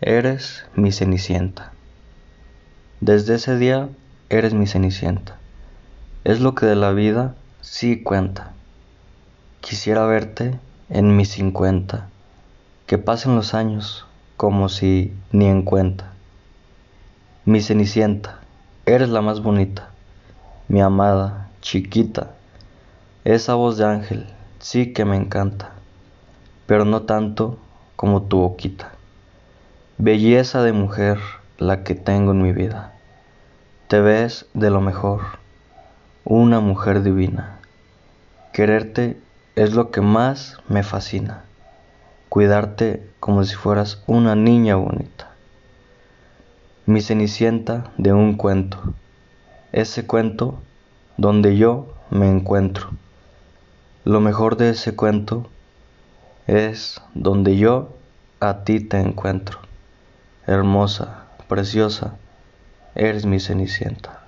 Eres mi cenicienta. Desde ese día eres mi cenicienta. Es lo que de la vida sí cuenta. Quisiera verte en mis cincuenta, que pasen los años como si ni en cuenta. Mi cenicienta, eres la más bonita, mi amada, chiquita, esa voz de ángel sí que me encanta, pero no tanto como tu boquita. Belleza de mujer la que tengo en mi vida. Te ves de lo mejor, una mujer divina. Quererte es lo que más me fascina. Cuidarte como si fueras una niña bonita. Mi cenicienta de un cuento. Ese cuento donde yo me encuentro. Lo mejor de ese cuento es donde yo a ti te encuentro. Hermosa, preciosa, eres mi cenicienta.